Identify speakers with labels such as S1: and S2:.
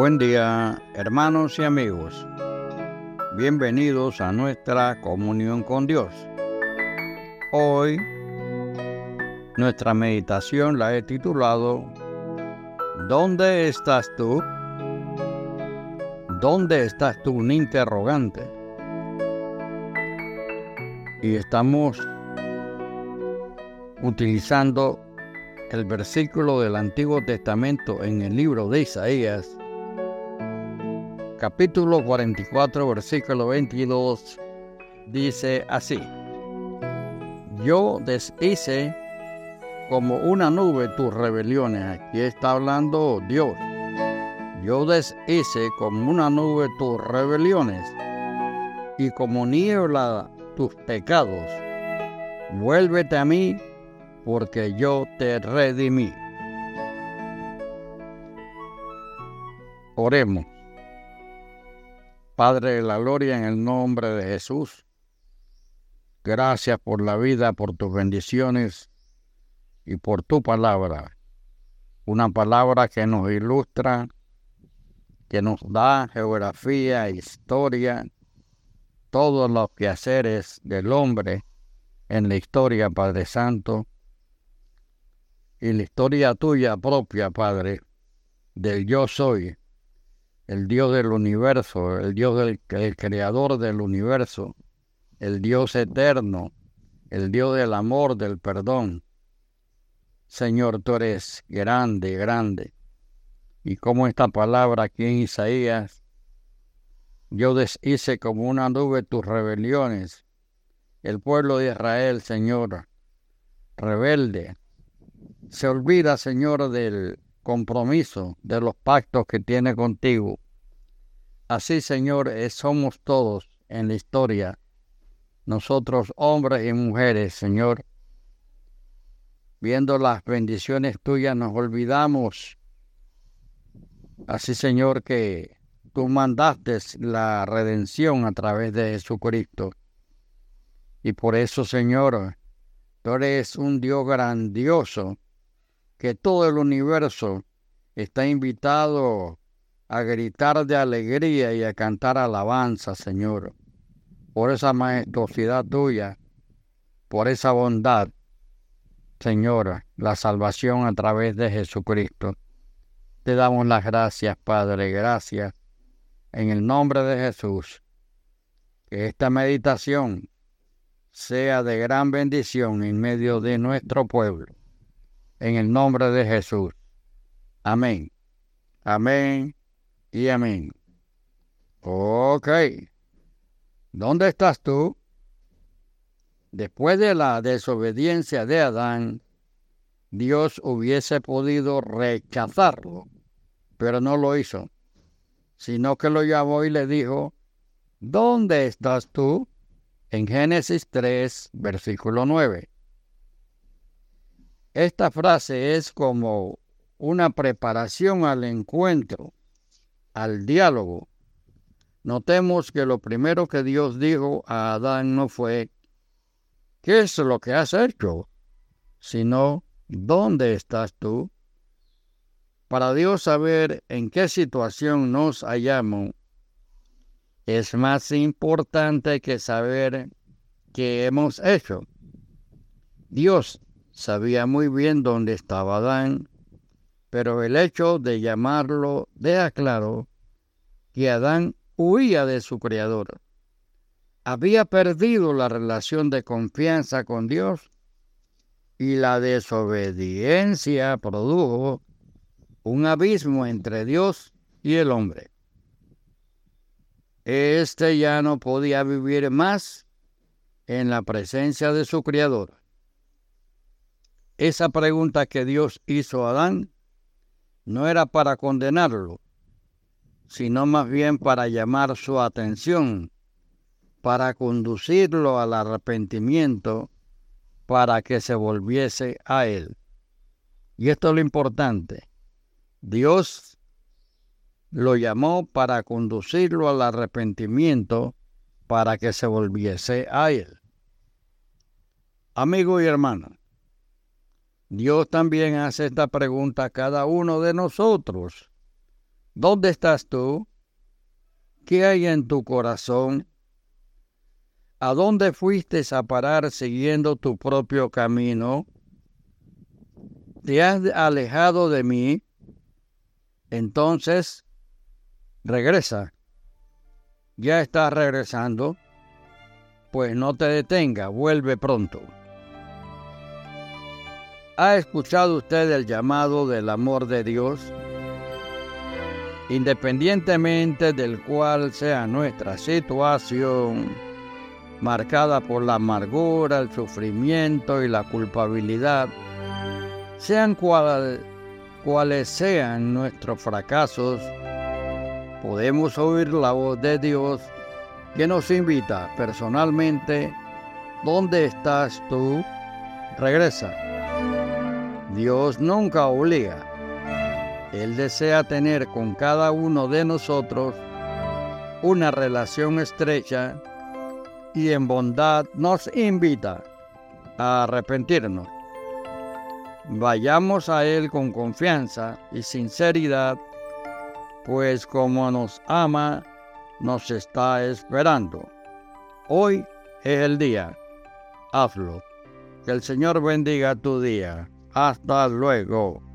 S1: Buen día, hermanos y amigos. Bienvenidos a nuestra comunión con Dios. Hoy nuestra meditación la he titulado ¿Dónde estás tú? ¿Dónde estás tú? Un interrogante. Y estamos utilizando el versículo del Antiguo Testamento en el libro de Isaías, capítulo 44, versículo 22, dice así, yo deshice como una nube tus rebeliones. Aquí está hablando Dios. Yo deshice como una nube tus rebeliones y como niebla tus pecados. Vuélvete a mí porque yo te redimí. Oremos. Padre de la gloria, en el nombre de Jesús, gracias por la vida, por tus bendiciones y por tu palabra. Una palabra que nos ilustra, que nos da geografía, historia, todos los quehaceres del hombre en la historia, Padre Santo y la historia tuya propia, Padre, del yo soy, el Dios del universo, el Dios del el creador del universo, el Dios eterno, el Dios del amor, del perdón. Señor, tú eres grande, grande. Y como esta palabra aquí en Isaías, yo deshice como una nube tus rebeliones. El pueblo de Israel, Señor, rebelde, se olvida, Señor, del compromiso, de los pactos que tiene contigo. Así, Señor, eh, somos todos en la historia, nosotros hombres y mujeres, Señor. Viendo las bendiciones tuyas nos olvidamos. Así, Señor, que tú mandaste la redención a través de Jesucristo. Y por eso, Señor, tú eres un Dios grandioso que todo el universo está invitado a gritar de alegría y a cantar alabanza, Señor, por esa majestuosidad tuya, por esa bondad, Señor, la salvación a través de Jesucristo. Te damos las gracias, Padre, gracias. En el nombre de Jesús, que esta meditación sea de gran bendición en medio de nuestro pueblo en el nombre de Jesús. Amén. Amén y amén. Ok. ¿Dónde estás tú? Después de la desobediencia de Adán, Dios hubiese podido rechazarlo, pero no lo hizo, sino que lo llamó y le dijo, ¿dónde estás tú? En Génesis 3, versículo 9. Esta frase es como una preparación al encuentro, al diálogo. Notemos que lo primero que Dios dijo a Adán no fue, ¿qué es lo que has hecho? sino, ¿dónde estás tú? Para Dios saber en qué situación nos hallamos, es más importante que saber qué hemos hecho. Dios sabía muy bien dónde estaba Adán, pero el hecho de llamarlo deja claro que Adán huía de su Creador. Había perdido la relación de confianza con Dios y la desobediencia produjo un abismo entre Dios y el hombre. Este ya no podía vivir más en la presencia de su Creador. Esa pregunta que Dios hizo a Adán no era para condenarlo, sino más bien para llamar su atención, para conducirlo al arrepentimiento, para que se volviese a él. Y esto es lo importante. Dios lo llamó para conducirlo al arrepentimiento, para que se volviese a él. Amigo y hermano, Dios también hace esta pregunta a cada uno de nosotros. ¿Dónde estás tú? ¿Qué hay en tu corazón? ¿A dónde fuiste a parar siguiendo tu propio camino? ¿Te has alejado de mí? Entonces, regresa. Ya estás regresando. Pues no te detenga, vuelve pronto. ¿Ha escuchado usted el llamado del amor de Dios? Independientemente del cual sea nuestra situación, marcada por la amargura, el sufrimiento y la culpabilidad, sean cuales sean nuestros fracasos, podemos oír la voz de Dios que nos invita personalmente, ¿dónde estás tú? Regresa. Dios nunca obliga. Él desea tener con cada uno de nosotros una relación estrecha y en bondad nos invita a arrepentirnos. Vayamos a Él con confianza y sinceridad, pues como nos ama, nos está esperando. Hoy es el día. Hazlo. Que el Señor bendiga tu día. Hasta luego.